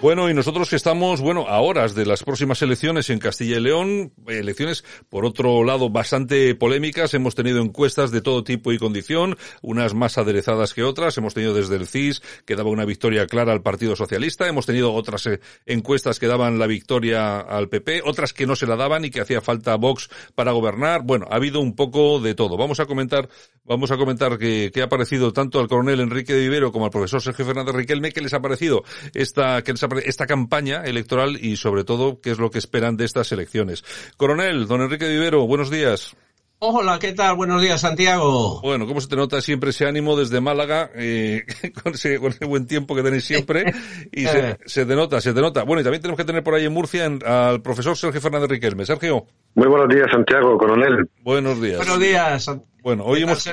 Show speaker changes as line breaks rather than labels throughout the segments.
Bueno, y nosotros que estamos, bueno, a horas de las próximas elecciones en Castilla y León, elecciones, por otro lado, bastante polémicas. Hemos tenido encuestas de todo tipo y condición, unas más aderezadas que otras. Hemos tenido desde el CIS, que daba una victoria clara al Partido Socialista. Hemos tenido otras eh, encuestas que daban la victoria al PP, otras que no se la daban y que hacía falta Vox para gobernar. Bueno, ha habido un poco de todo. Vamos a comentar, vamos a comentar que, ha parecido tanto al coronel Enrique de Vivero como al profesor Sergio Fernández Riquelme, que les ha parecido esta, que esta campaña electoral y sobre todo qué es lo que esperan de estas elecciones. Coronel, don Enrique Vivero, buenos días.
Hola, ¿qué tal? Buenos días, Santiago.
Bueno, ¿cómo se te nota siempre ese ánimo desde Málaga, eh, con, ese, buen tiempo que tenéis siempre? Y se, se, te nota, se te nota. Bueno, y también tenemos que tener por ahí en Murcia al profesor Sergio Fernández Riquelme. Sergio.
Muy buenos días, Santiago, coronel.
Buenos días.
Buenos días.
Bueno, hoy hemos,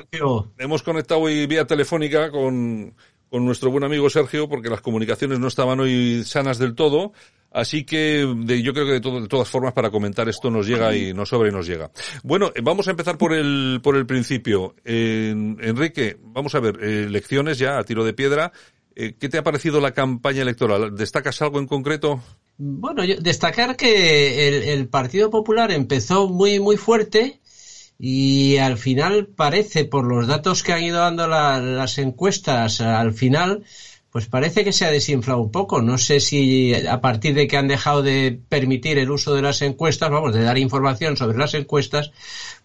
hemos conectado hoy vía telefónica con, con nuestro buen amigo Sergio, porque las comunicaciones no estaban hoy sanas del todo. Así que yo creo que de, de, todas formas para comentar esto nos llega y nos sobra y nos llega. Bueno, eh, vamos a empezar por el, por el principio. Enrique, vamos a ver, elecciones ya a tiro de piedra. Eh, ¿Qué te ha parecido la campaña electoral? ¿Destacas algo en concreto?
Bueno, destacar que el, el Partido Popular empezó muy, muy fuerte y al final parece, por los datos que han ido dando las encuestas, al final, pues parece que se ha desinflado un poco. No sé si a partir de que han dejado de permitir el uso de las encuestas, vamos, de dar información sobre las encuestas,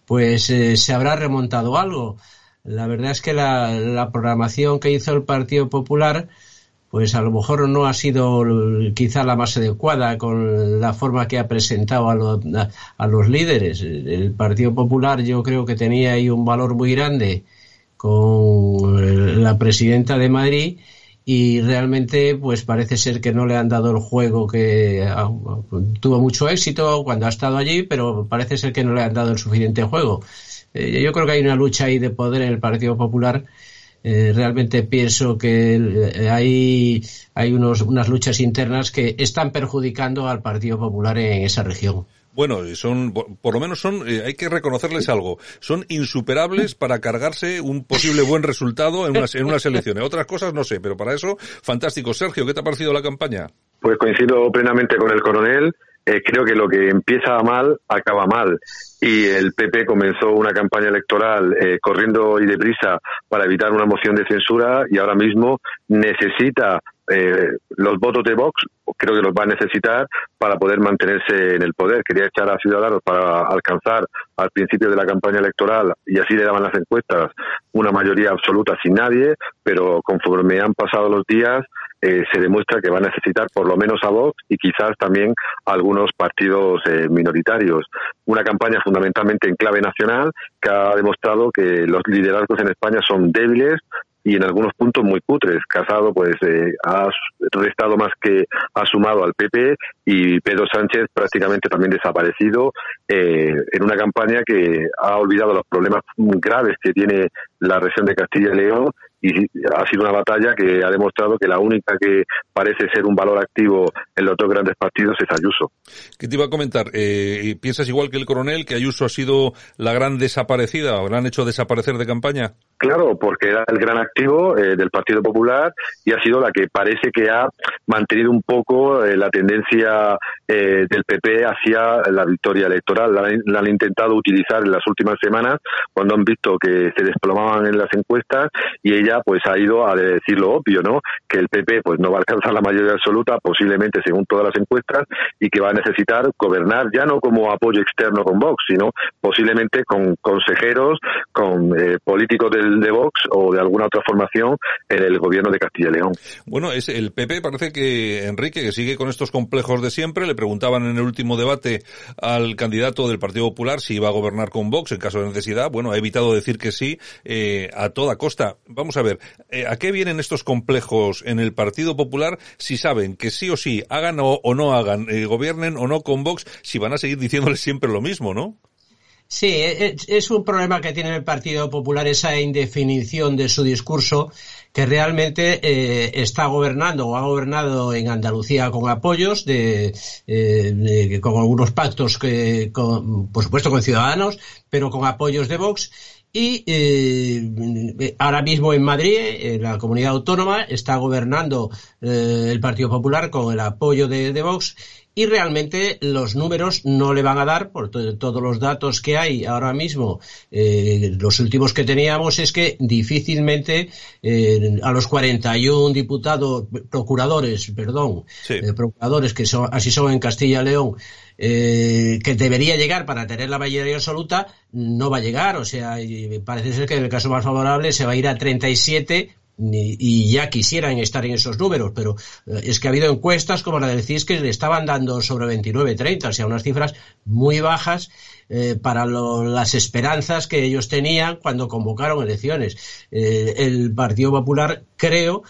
pues eh, se habrá remontado algo. La verdad es que la, la programación que hizo el Partido Popular, pues a lo mejor no ha sido quizá la más adecuada con la forma que ha presentado a, a, los líderes. El Partido Popular yo creo que tenía ahí un valor muy grande con la presidenta de Madrid y realmente pues parece ser que no le han dado el juego que ah, tuvo mucho éxito cuando ha estado allí, pero parece ser que no le han dado el suficiente juego. Eh, yo creo que hay una lucha ahí de poder en el Partido Popular eh, realmente pienso que eh, hay, hay unos, unas luchas internas que están perjudicando al Partido Popular en esa región.
Bueno, son, por lo menos son, eh, hay que reconocerles algo, son insuperables para cargarse un posible buen resultado en unas, en unas elecciones. Otras cosas no sé, pero para eso, fantástico. Sergio, ¿qué te ha parecido la campaña?
Pues coincido plenamente con el coronel. Eh, creo que lo que empieza mal acaba mal. Y el PP comenzó una campaña electoral eh, corriendo y deprisa para evitar una moción de censura y ahora mismo necesita eh, los votos de Vox, creo que los va a necesitar para poder mantenerse en el poder. Quería echar a Ciudadanos para alcanzar al principio de la campaña electoral, y así le daban las encuestas, una mayoría absoluta sin nadie, pero conforme han pasado los días, eh, se demuestra que va a necesitar por lo menos a Vox y quizás también algunos partidos eh, minoritarios. Una campaña fundamentalmente en clave nacional que ha demostrado que los liderazgos en España son débiles, y en algunos puntos muy putres. Casado pues eh, ha restado más que ha sumado al PP y Pedro Sánchez prácticamente también desaparecido eh, en una campaña que ha olvidado los problemas graves que tiene la región de Castilla y León y ha sido una batalla que ha demostrado que la única que parece ser un valor activo en los dos grandes partidos es Ayuso.
¿Qué te iba a comentar? Eh, ¿Piensas igual que el coronel que Ayuso ha sido la gran desaparecida o la han hecho desaparecer de campaña?
Claro, porque era el gran activo eh, del Partido Popular y ha sido la que parece que ha mantenido un poco eh, la tendencia del PP hacia la victoria electoral. La, han intentado utilizar en las últimas semanas cuando han visto que se desplomaban en las encuestas y ella pues ha ido a decir lo obvio, ¿no? Que el PP pues no va a alcanzar la mayoría absoluta, posiblemente según todas las encuestas, y que va a necesitar gobernar ya no como apoyo externo con Vox, sino posiblemente con consejeros, con eh, políticos del, de Vox o de alguna otra formación en el gobierno de Castilla y León.
Bueno, es el PP parece que Enrique, que sigue con estos complejos de siempre, le preguntaban en el último debate al candidato del Partido Popular si iba a gobernar con Vox en caso de necesidad. Bueno, ha evitado decir que sí eh, a toda costa. Vamos a a ver, eh, ¿a qué vienen estos complejos en el Partido Popular si saben que sí o sí, hagan o, no hagan, eh, gobiernen o no con Vox, si van a seguir diciéndoles siempre lo mismo, ¿no?
Sí, e, e, es un problema que tiene el Partido Popular, esa indefinición de su discurso, que realmente eh, está gobernando o ha gobernado en Andalucía con apoyos, de, con algunos pactos, que, por supuesto con Ciudadanos, pero con apoyos de Vox, y eh, eh, ahora mismo en Madrid, en la comunidad autónoma, está gobernando eh, el Partido Popular con el apoyo de, de Vox y realmente los números no le van a dar, por todos los datos que hay ahora mismo, eh, los últimos que teníamos es que difícilmente eh, a los 41 diputados, procuradores, perdón, eh, procuradores que son, así son en Castilla y León, eh, que debería llegar para tener la mayoría absoluta, no va a llegar. O sea, parece ser que en el caso más favorable se va a ir a 37 y ya quisieran estar en esos números, pero eh, es que ha habido encuestas como la del CIS que le estaban dando sobre 29-30, o sea, unas cifras muy bajas eh, para las esperanzas que ellos tenían cuando convocaron elecciones. Eh, el Partido Popular creo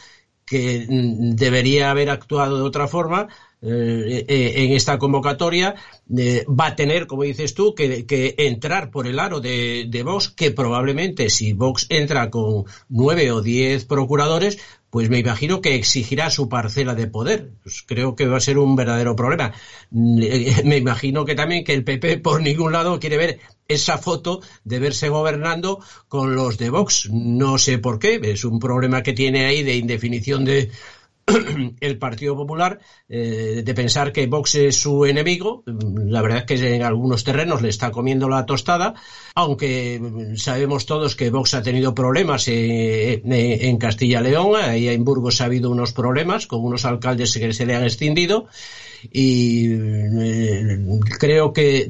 que mm, debería haber actuado de otra forma, eh, eh, en esta convocatoria eh, va a tener, como dices tú, que, entrar por el aro de, Vox, que probablemente si Vox entra con nueve o diez procuradores, pues me imagino que exigirá su parcela de poder. Pues creo que va a ser un verdadero problema. Me imagino que también que el PP por ningún lado quiere ver esa foto de verse gobernando con los de Vox. No sé por qué. Es un problema que tiene ahí de indefinición de, el Partido Popular eh, de pensar que Vox es su enemigo. La verdad es que en algunos terrenos le está comiendo la tostada, aunque sabemos todos que Vox ha tenido problemas eh, en Castilla y León, ahí en Burgos ha habido unos problemas con unos alcaldes que se le han extendido y eh, creo que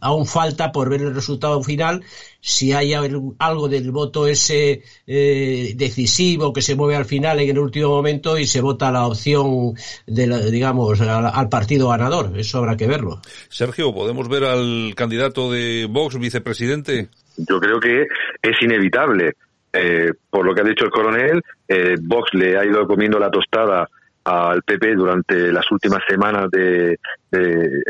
aún falta por ver el resultado final. Si hay algo del voto ese eh, decisivo que se mueve al final en el último momento y se vota la opción de digamos al, partido ganador. Eso habrá que verlo.
Sergio podemos ver al candidato de Vox vicepresidente
yo creo que es inevitable. Eh, por lo que ha dicho el coronel Vox le ha ido comiendo la tostada al PP durante las últimas semanas de,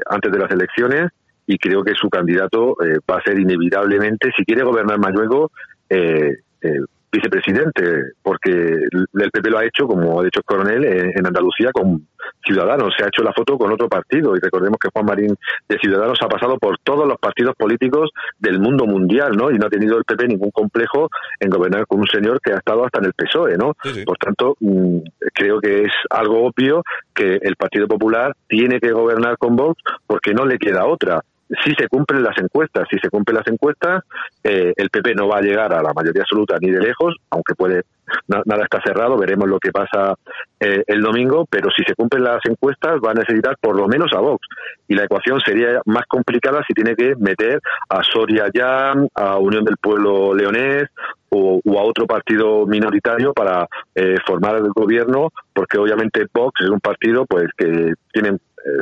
antes de las elecciones y creo que su candidato eh, va a ser inevitablemente, si quiere gobernar más luego, eh, eh, vicepresidente, porque el PP lo ha hecho, como ha dicho el coronel, en, Andalucía con Ciudadanos. Se ha hecho la foto con otro partido y recordemos que Juan Marín de Ciudadanos ha pasado por todos los partidos políticos del mundo mundial, ¿no? Y no ha tenido el PP ningún complejo en gobernar con un señor que ha estado hasta en el PSOE, ¿no? Por tanto, mm, creo que es algo obvio que el Partido Popular tiene que gobernar con Vox porque no le queda otra si se cumplen las encuestas. Si se cumplen las encuestas, eh, el PP no va a llegar a la mayoría absoluta ni de lejos, aunque puede nada está cerrado, veremos lo que pasa eh, el domingo, pero si se cumplen las encuestas va a necesitar por lo menos a Vox. Y la ecuación sería más complicada si tiene que meter a Soria ya, a Unión del Pueblo Leonés o, a otro partido minoritario para eh, formar el gobierno, porque obviamente Vox es un partido pues que tiene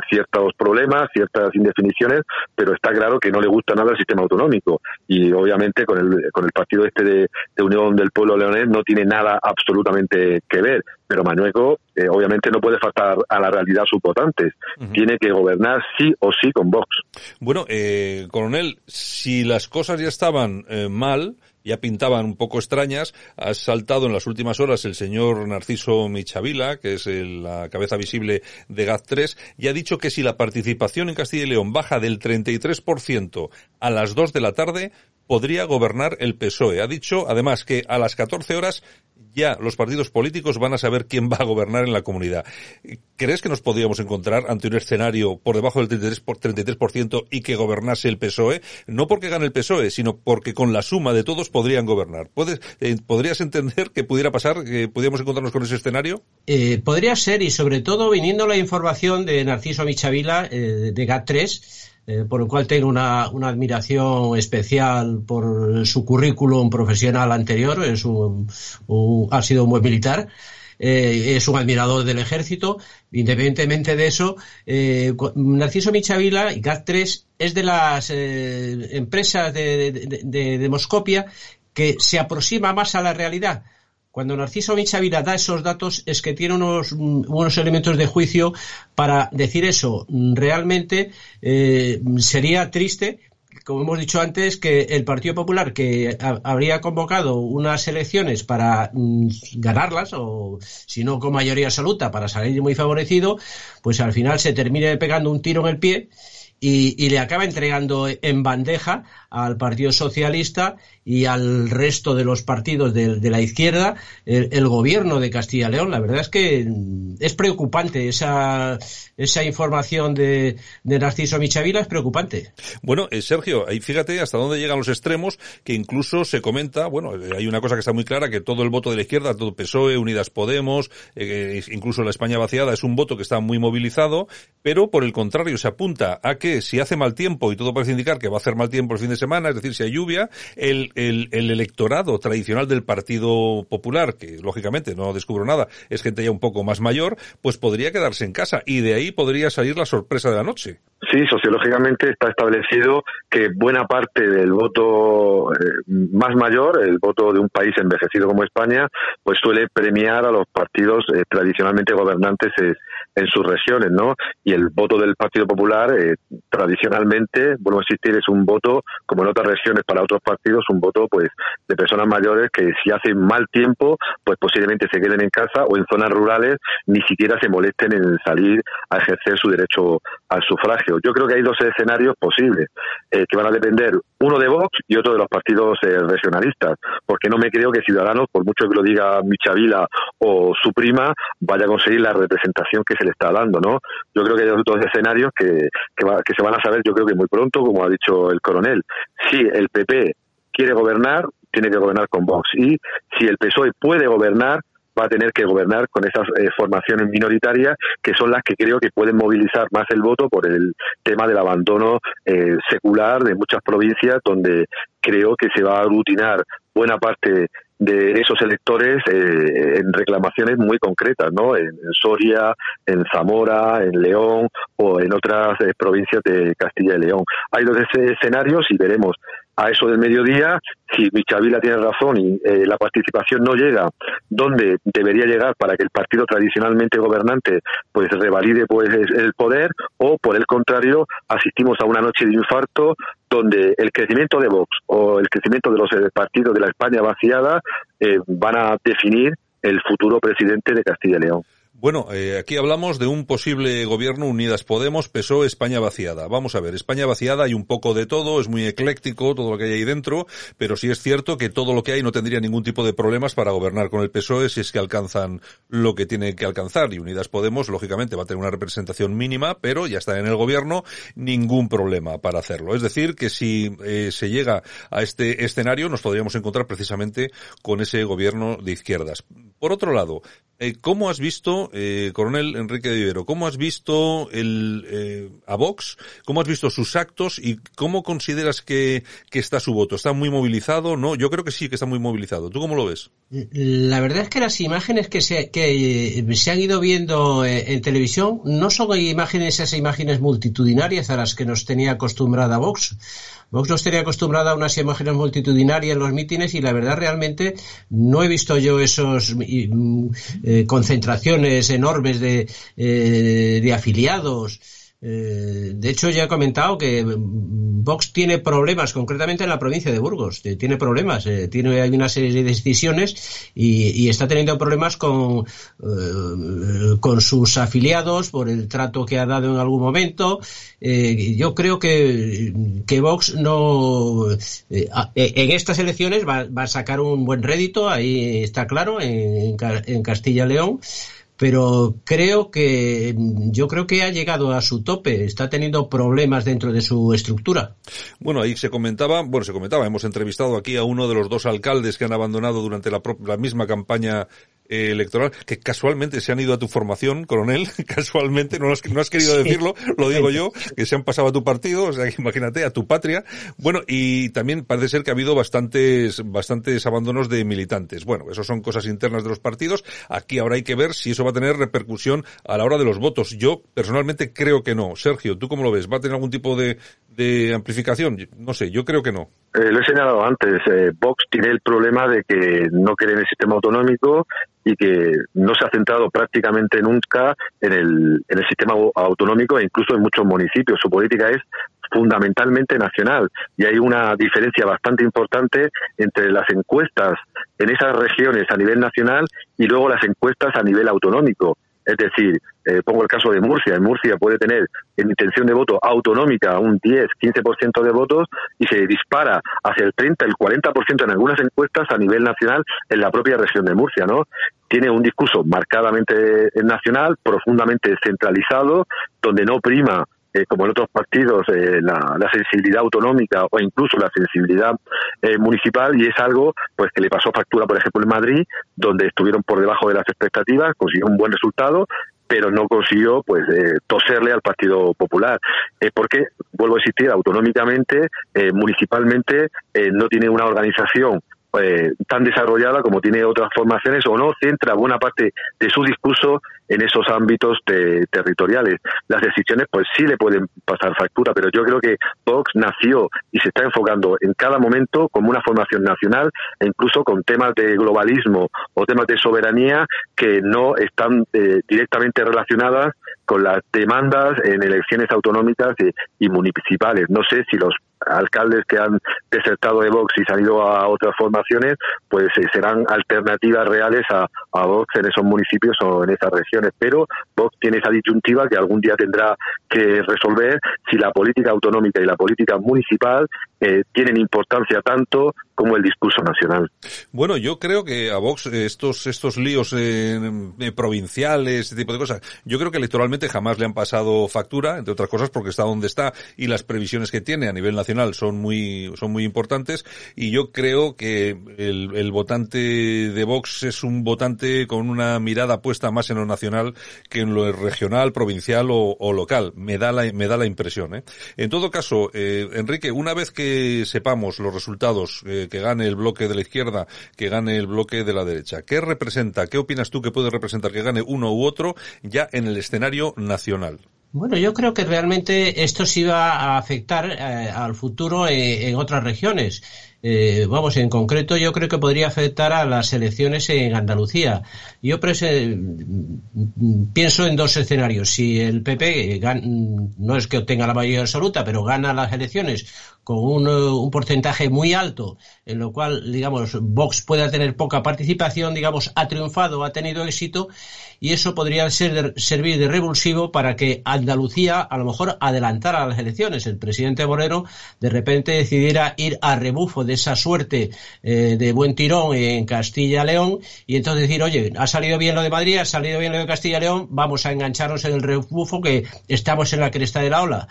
ciertos problemas, ciertas indefiniciones, pero está claro que no le gusta nada el sistema autonómico. Y obviamente con el, con el partido este de, Unión del Pueblo Leonés no tiene nada absolutamente que ver. Pero Manueco eh, obviamente no puede faltar a la realidad sus votantes. Tiene que gobernar sí o sí con Vox.
Bueno, eh, coronel, si las cosas ya estaban mal, ya pintaban un poco extrañas. Ha saltado en las últimas horas el señor Narciso Michavila, que es la cabeza visible de GAT3, y ha dicho que si la participación en Castilla y León baja del 33% a las 2 de la tarde, podría gobernar el PSOE. Ha dicho, además, que a las 14 horas ya los partidos políticos van a saber quién va a gobernar en la comunidad. ¿Crees que nos podríamos encontrar ante un escenario por debajo del 33%, por 33% y que gobernase el PSOE? No porque gane el PSOE, sino porque con la suma de todos podrían gobernar. ¿Puedes, eh, ¿Podrías entender que pudiera pasar, que pudiéramos encontrarnos con ese escenario?
Eh, podría ser, y sobre todo viniendo la información de Narciso Michavila, eh, de GAT3, eh, por el cual tengo una, una, admiración especial por su currículum profesional anterior, es un, ha sido un buen militar. Eh, es un admirador del ejército. Independientemente de eso, eh, Narciso Michavila y GAT3 es de las empresas de, de, de, de Moscopia que se aproxima más a la realidad cuando Narciso Michavila da esos datos es que tiene unos, unos elementos de juicio para decir eso. Realmente eh, sería triste como hemos dicho antes, que el Partido Popular, que habría convocado unas elecciones para mm, ganarlas, o si no con mayoría absoluta, para salir muy favorecido, pues al final se termine pegando un tiro en el pie y, le acaba entregando en bandeja al Partido Socialista y al resto de los partidos de, la izquierda el, gobierno de Castilla y León. La verdad es que es preocupante esa, esa información de, de Narciso Michavila, es preocupante.
Bueno, eh, Sergio, ahí fíjate hasta dónde llegan los extremos, que incluso se comenta, bueno, eh, hay una cosa que está muy clara, que todo el voto de la izquierda, todo PSOE, Unidas Podemos, eh, incluso la España vaciada, es un voto que está muy movilizado, pero por el contrario se apunta a que si hace mal tiempo, y todo parece indicar que va a hacer mal tiempo el fin de semana, es decir, si hay lluvia, el, el, el electorado tradicional del Partido Popular, que lógicamente no descubro nada, es gente ya un poco más mayor, pues podría quedarse en casa y de ahí podría salir la sorpresa de la noche.
Sí, sociológicamente está establecido que buena parte del voto eh, más mayor, el voto de un país envejecido como España, pues suele premiar a los partidos eh, tradicionalmente gobernantes eh, en sus regiones, ¿no? Y el voto del Partido Popular, tradicionalmente, bueno, existir es un voto, como en otras regiones para otros partidos, un voto, pues, de personas mayores que si hacen mal tiempo, pues posiblemente se queden en casa o en zonas rurales ni siquiera se molesten en salir a ejercer su derecho al sufragio. Yo creo que hay dos escenarios posibles eh, que van a depender, uno de Vox y otro de los partidos eh, regionalistas, porque no me creo que Ciudadanos, por mucho que lo diga Michavila o su prima, vaya a conseguir la representación que se le está dando, ¿no? Yo creo que hay dos escenarios que, que se van a saber, yo creo que muy pronto, como ha dicho el coronel. Si el PP quiere gobernar, tiene que gobernar con Vox. Y si el PSOE puede gobernar, va a tener que gobernar con esas eh, formaciones minoritarias que son las que creo que pueden movilizar más el voto por el tema del abandono eh, secular de muchas provincias donde creo que se va a aglutinar buena parte de esos electores eh, en reclamaciones muy concretas, ¿no? En, Soria, en Zamora, en León o en otras provincias de Castilla y León. Hay dos escenarios y veremos a eso del mediodía, si Michavila tiene razón y eh, la participación no llega donde debería llegar para que el partido tradicionalmente gobernante pues revalide pues el poder o por el contrario asistimos a una noche de infarto donde el crecimiento de Vox o el crecimiento de los eh, partidos de la España vaciada eh, van a definir el futuro presidente de Castilla y León.
Bueno, eh, aquí hablamos de un posible gobierno Unidas Podemos, PSOE, España vaciada. Vamos a ver, España vaciada hay un poco de todo, es muy ecléctico todo lo que hay ahí dentro, pero sí es cierto que todo lo que hay no tendría ningún tipo de problemas para gobernar con el PSOE si es que alcanzan lo que tiene que alcanzar. Y Unidas Podemos, lógicamente, va a tener una representación mínima, pero ya está en el gobierno, ningún problema para hacerlo. Es decir, que si eh, se llega a este escenario, nos podríamos encontrar precisamente con ese gobierno de izquierdas. Por otro lado, eh, ¿cómo has visto, eh, coronel Enrique de Vivero, cómo has visto el, eh, a Vox, cómo has visto sus actos y cómo consideras que, está su voto? ¿Está muy movilizado? No, yo creo que sí, que está muy movilizado. ¿Tú cómo lo ves?
La verdad es que las imágenes que se, que se han ido viendo en televisión no son imágenes, esas imágenes multitudinarias a las que nos tenía acostumbrada Vox. Vox nos tenía acostumbrada a unas imágenes multitudinarias en los mítines y la verdad realmente no he visto yo esos mm, eh, concentraciones enormes de, eh, de afiliados eh, de hecho, ya he comentado que Vox tiene problemas, concretamente en la provincia de Burgos. Eh, tiene problemas, eh, tiene hay una serie de decisiones y, está teniendo problemas con, con sus afiliados por el trato que ha dado en algún momento. yo creo que, que Vox no en estas elecciones va, a sacar un buen rédito, ahí está claro, en, en Castilla-León pero creo que yo creo que ha llegado a su tope, está teniendo problemas dentro de su estructura.
Bueno, ahí se comentaba, bueno, se comentaba, hemos entrevistado aquí a uno de los dos alcaldes que han abandonado durante la, la misma campaña eh, electoral, que casualmente se han ido a tu formación, coronel, casualmente, no has, no has querido decirlo, lo digo yo, que se han pasado a tu partido, o sea, imagínate, a tu patria. Bueno, y también parece ser que ha habido bastantes, bastantes abandonos de militantes. Bueno, eso son cosas internas de los partidos. Aquí ahora hay que ver si eso va a tener repercusión a la hora de los votos. Yo, personalmente, creo que no. Sergio, ¿tú cómo lo ves? ¿Va a tener algún tipo de, de amplificación? No sé, yo creo que no.
Eh, lo he señalado antes, eh, Vox tiene el problema de que no quiere el sistema autonómico y que no se ha centrado prácticamente nunca en el, en el sistema autonómico e incluso en muchos municipios. Su política es fundamentalmente nacional y hay una diferencia bastante importante entre las encuestas en esas regiones a nivel nacional y luego las encuestas a nivel autonómico. Es decir, eh, pongo el caso de Murcia. En Murcia puede tener en intención de voto autonómica un 10, 15% de votos y se dispara hacia el 30, el 40% en algunas encuestas a nivel nacional en la propia región de Murcia, ¿no? Tiene un discurso marcadamente nacional, profundamente centralizado, donde no prima eh, como en otros partidos, eh, la, sensibilidad autonómica o incluso la sensibilidad eh, municipal y es algo pues que le pasó factura, por ejemplo, en Madrid, donde estuvieron por debajo de las expectativas, consiguió un buen resultado, pero no consiguió pues toserle al Partido Popular. Porque vuelvo a insistir autonómicamente municipalmente no tiene una organización eh, tan desarrollada como tiene otras formaciones o no centra buena parte de su discurso en esos ámbitos territoriales. Las decisiones pues sí le pueden pasar factura, pero yo creo que Vox nació y se está enfocando en cada momento como una formación nacional e incluso con temas de globalismo o temas de soberanía que no están eh, directamente relacionadas con las demandas en elecciones autonómicas y municipales. No sé si los alcaldes que han desertado de Vox y se han ido a otras formaciones, pues eh, serán alternativas reales a, a, Vox en esos municipios o en esas regiones. Pero Vox tiene esa disyuntiva que algún día tendrá que resolver si la política autonómica y la política municipal eh, tienen importancia tanto como el discurso nacional.
Bueno, yo creo que a Vox eh, estos estos líos provinciales, este tipo de cosas, yo creo que electoralmente jamás le han pasado factura, entre otras cosas porque está donde está y las previsiones que tiene a nivel nacional son muy, son muy importantes y yo creo que el, el votante de Vox es un votante con una mirada puesta más en lo nacional que en lo regional, provincial o, o local. Me da la, me da la impresión. ¿eh? En todo caso, eh, Enrique, una vez que sepamos los resultados, eh, que gane el bloque de la izquierda, que gane el bloque de la derecha, ¿qué representa? ¿Qué opinas tú que puede representar que gane uno u otro ya en el escenario nacional?
Bueno, yo creo que realmente esto sí va a afectar eh, al futuro eh, en otras regiones. Eh, vamos, en concreto yo creo que podría afectar a las elecciones en Andalucía. Yo pienso en dos escenarios. Si el PP no es que obtenga la mayoría absoluta, pero gana las elecciones con un, un, porcentaje muy alto, en lo cual, digamos, Vox pueda tener poca participación, digamos, ha triunfado, ha tenido éxito, y eso podría ser servir de revulsivo para que Andalucía a lo mejor adelantara las elecciones. El presidente Moreno de repente decidiera ir a rebufo de esa suerte eh, de buen tirón en Castilla-León y entonces decir, oye, ha salido bien lo de Madrid, ha salido bien lo de Castilla-León, vamos a engancharnos en el rebufo que estamos en la cresta de la ola.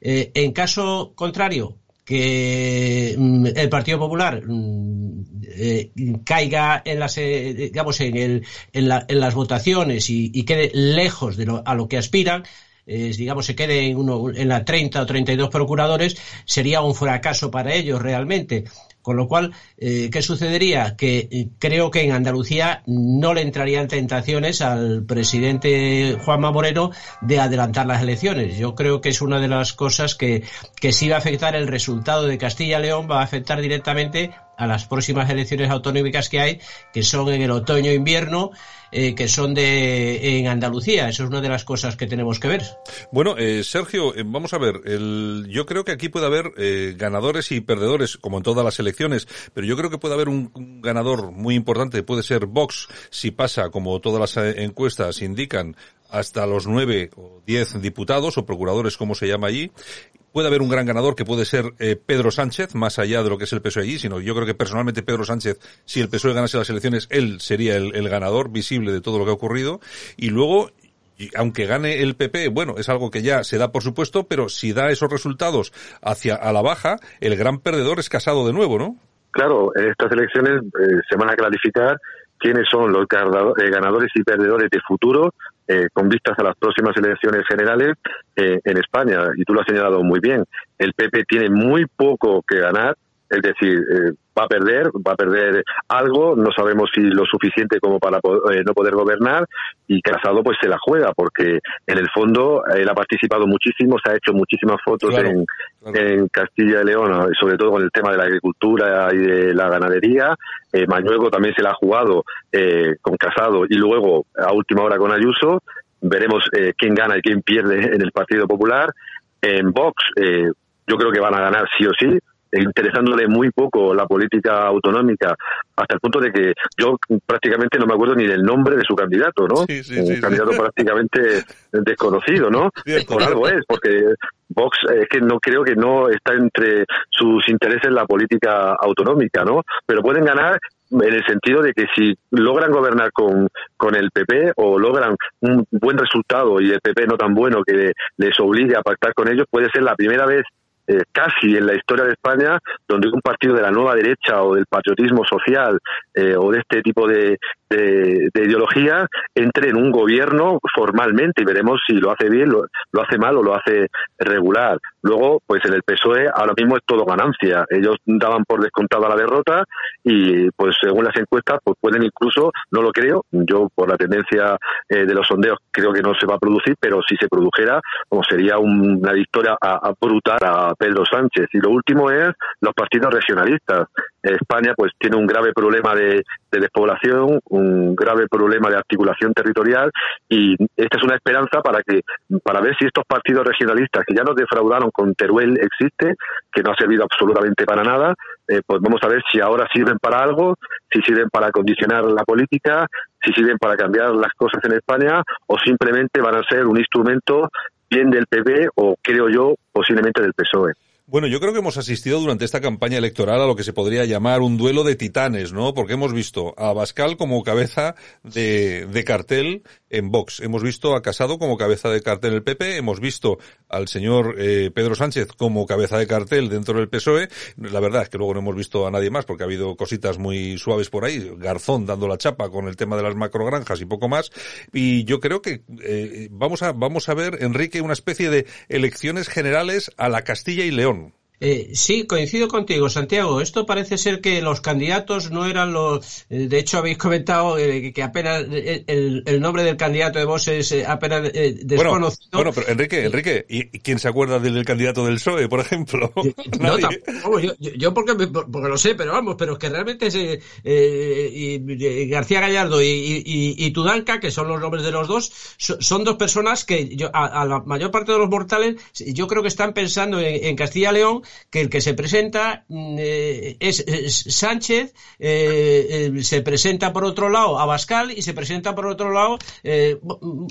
Eh, en caso contrario, que mm, el Partido Popular mm, eh, caiga en las eh, digamos en, el, en, las votaciones y, quede lejos de lo, a lo que aspiran eh, digamos se quede en, uno, en la 30 o 32 procuradores sería un fracaso para ellos realmente con lo cual, eh, ¿qué sucedería? Que eh, creo que en Andalucía no le entrarían tentaciones al presidente Juanma Moreno de adelantar las elecciones. Yo creo que es una de las cosas que, que sí va a afectar el resultado de Castilla-León, va a afectar directamente a las próximas elecciones autonómicas que hay, que son en el otoño-invierno, eh, que son de en Andalucía. Eso es una de las cosas que tenemos que ver.
Bueno, eh, Sergio, eh, vamos a ver. El, yo creo que aquí puede haber eh, ganadores y perdedores, como en todas las elecciones, pero yo creo que puede haber un, un ganador muy importante. Puede ser Vox, si pasa, como todas las encuestas indican, hasta los nueve o diez diputados o procuradores, como se llama allí, puede haber un gran ganador que puede ser eh, Pedro Sánchez, más allá de lo que es el PSOE allí, sino yo creo que personalmente Pedro Sánchez, si el PSOE ganase las elecciones, él sería el, ganador visible de todo lo que ha ocurrido. Y luego, aunque gane el PP, bueno, es algo que ya se da por supuesto, pero si da esos resultados hacia a la baja, el gran perdedor es Casado de nuevo, ¿no?
Claro, en estas elecciones eh, se van a clarificar quiénes son los eh, ganadores y perdedores de futuro eh, con vistas a las próximas elecciones generales eh, en España. Y tú lo has señalado muy bien. El PP tiene muy poco que ganar, es decir, va a perder, va a perder algo, no sabemos si lo suficiente como para eh, no poder gobernar y Casado pues se la juega porque en el fondo él ha participado muchísimo, se ha hecho muchísimas fotos en, en, Castilla y León, sobre todo con el tema de la agricultura y de la ganadería. Eh, Mañueco también se la ha jugado eh, con Casado y luego a última hora con Ayuso. Veremos eh, quién gana y quién pierde en el Partido Popular. En Vox yo creo que van a ganar sí o sí interesándole muy poco la política autonómica, hasta el punto de que yo prácticamente no me acuerdo ni del nombre de su candidato, ¿no? un candidato prácticamente desconocido, ¿no? Por algo es, porque Vox es que no creo que no está entre sus intereses la política autonómica, ¿no? Pero pueden ganar en el sentido de que si logran gobernar con, con el PP o logran un buen resultado y el PP no tan bueno que les obligue a pactar con ellos, puede ser la primera vez eh, casi en la historia de España, donde un partido de la nueva derecha o del patriotismo social eh, o de este tipo de, de, ideología entre en un gobierno formalmente y veremos si lo hace bien, lo, hace mal o lo hace regular. Luego, pues en el PSOE ahora mismo es todo ganancia. Ellos daban por descontada la derrota y pues según las encuestas pues pueden incluso, no lo creo, yo por la tendencia eh, de los sondeos creo que no se va a producir, pero si se produjera, como sería una victoria a, brutal a Pedro Sánchez. Y lo último es los partidos regionalistas. España pues tiene un grave problema de, de despoblación, un grave problema de articulación territorial y esta es una esperanza para que para ver si estos partidos regionalistas que ya nos defraudaron con Teruel existe, que no ha servido absolutamente para nada, eh, pues vamos a ver si ahora sirven para algo, si sirven para condicionar la política, si sirven para cambiar las cosas en España o simplemente van a ser un instrumento bien del PP o creo yo posiblemente del PSOE.
Bueno, yo creo que hemos asistido durante esta campaña electoral a lo que se podría llamar un duelo de titanes, ¿no? Porque hemos visto a Bascal como cabeza de, cartel en Vox, hemos visto a Casado como cabeza de cartel en el PP, hemos visto al señor eh, Pedro Sánchez como cabeza de cartel dentro del PSOE. La verdad es que luego no hemos visto a nadie más porque ha habido cositas muy suaves por ahí. Garzón dando la chapa con el tema de las macrogranjas y poco más. Y yo creo que eh, vamos a vamos a ver, Enrique, una especie de elecciones generales a la Castilla y León
eh, sí, coincido contigo, Santiago. Esto parece ser que los candidatos no eran los. Eh, de hecho, habéis comentado eh, que apenas el, nombre del candidato de vos es apenas desconocido.
Bueno, pero Enrique, Enrique, ¿y quién se acuerda del, candidato del PSOE, por ejemplo?
no, tampoco, yo, yo, porque, porque lo sé, pero vamos, pero es que realmente es, y, García Gallardo y, y, Tudanca, que son los nombres de los dos, son dos personas que yo, a, la mayor parte de los mortales, yo creo que están pensando en, en Castilla-León que el que se presenta mm, eh, es, Sánchez, eh, eh, se presenta por otro lado Abascal y se presenta por otro lado,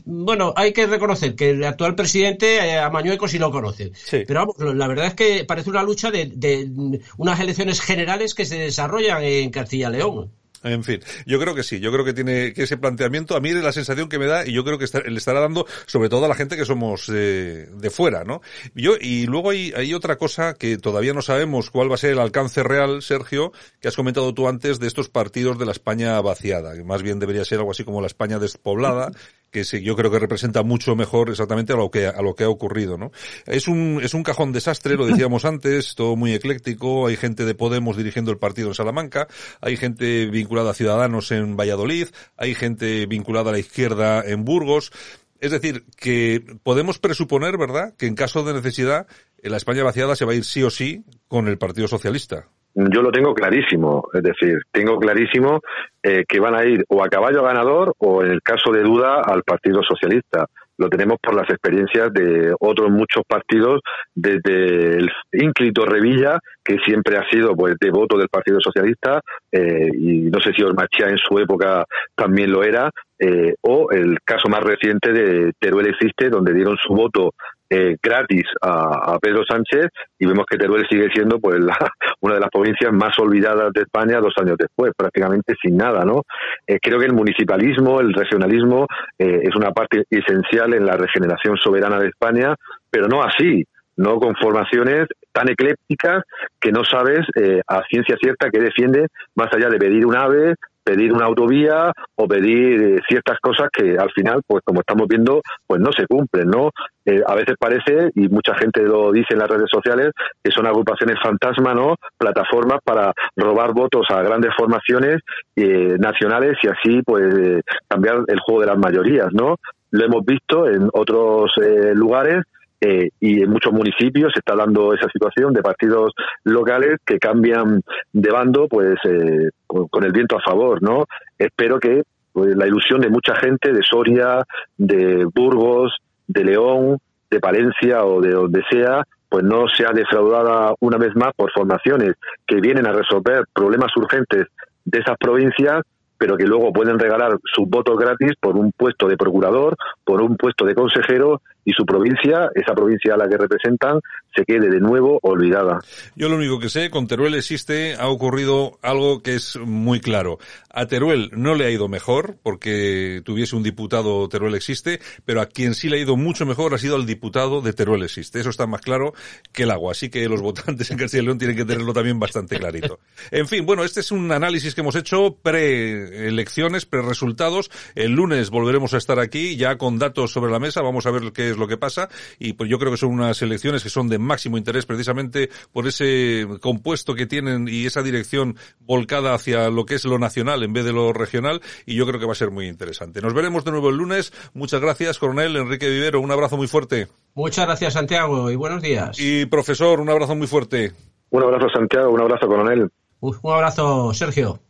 bueno, hay que reconocer que el actual presidente, a Mañueco, sí lo conoce. Pero vamos, la verdad es que parece una lucha de, de unas elecciones generales que se desarrollan en Castilla-León.
En fin, yo creo que sí, yo creo que tiene que ese planteamiento, a mí es la sensación que me da y yo creo que le estará dando sobre todo a la gente que somos eh, de fuera, ¿no? Yo, y luego hay, hay otra cosa que todavía no sabemos cuál va a ser el alcance real, Sergio, que has comentado tú antes de estos partidos de la España vaciada, que más bien debería ser algo así como la España despoblada, que sí, yo creo que representa mucho mejor exactamente a lo que a lo que ha ocurrido, ¿no? Es un es un cajón desastre, lo decíamos antes, todo muy ecléctico, hay gente de Podemos dirigiendo el partido en Salamanca, hay gente vinculada a Ciudadanos en Valladolid, hay gente vinculada a la izquierda en Burgos. Es decir, que podemos presuponer, ¿verdad?, que en caso de necesidad, la España vaciada se va a ir sí o sí con el Partido Socialista
yo lo tengo clarísimo, es decir, tengo clarísimo eh, que van a ir o a caballo ganador o en el caso de duda al Partido Socialista. Lo tenemos por las experiencias de otros muchos partidos, desde el ínclito Revilla, que siempre ha sido pues devoto del Partido Socialista, eh, y no sé si Ormachía en su época también lo era, eh, o el caso más reciente de Teruel Existe, donde dieron su voto eh, gratis a, Pedro Sánchez y vemos que Teruel sigue siendo pues la, una de las provincias más olvidadas de España dos años después, prácticamente sin nada, ¿no? Eh, creo que el municipalismo, el regionalismo eh, es una parte esencial en la regeneración soberana de España, pero no así, no con formaciones tan eclépticas que no sabes a ciencia cierta que defiende más allá de pedir un ave, pedir una autovía o pedir eh, ciertas cosas que al final, pues como estamos viendo, pues no se cumplen, ¿no? Eh, a veces parece, y mucha gente lo dice en las redes sociales, que son agrupaciones fantasma, ¿no? Plataformas para robar votos a grandes formaciones eh, nacionales y así, pues, cambiar el juego de las mayorías, ¿no? Lo hemos visto en otros lugares eh, y en muchos municipios se está dando esa situación de partidos locales que cambian de bando pues eh, con, el viento a favor no espero que pues, la ilusión de mucha gente de Soria de Burgos de León de Palencia o de donde sea pues no sea defraudada una vez más por formaciones que vienen a resolver problemas urgentes de esas provincias pero que luego pueden regalar sus votos gratis por un puesto de procurador, por un puesto de consejero y su provincia, esa provincia a la que representan, se quede de nuevo olvidada.
Yo lo único que sé, con Teruel existe, ha ocurrido algo que es muy claro. A Teruel no le ha ido mejor, porque tuviese un diputado Teruel existe, pero a quien sí le ha ido mucho mejor ha sido al diputado de Teruel existe. Eso está más claro que el agua. Así que los votantes en Castilla y León tienen que tenerlo también bastante clarito. En fin, bueno, este es un análisis que hemos hecho pre-elecciones, pre-resultados. El lunes volveremos a estar aquí ya con datos sobre la mesa. Vamos a ver qué es lo que pasa y pues yo creo que son unas elecciones que son de máximo interés precisamente por ese compuesto que tienen y esa dirección volcada hacia lo que es lo nacional en vez de lo regional y yo creo que va a ser muy interesante. Nos veremos de nuevo el lunes. Muchas gracias, coronel Enrique Vivero. Un abrazo muy fuerte.
Muchas gracias, Santiago, y buenos días.
Y profesor, un abrazo muy fuerte.
Un abrazo, Santiago. Un abrazo, coronel.
Un abrazo, Sergio.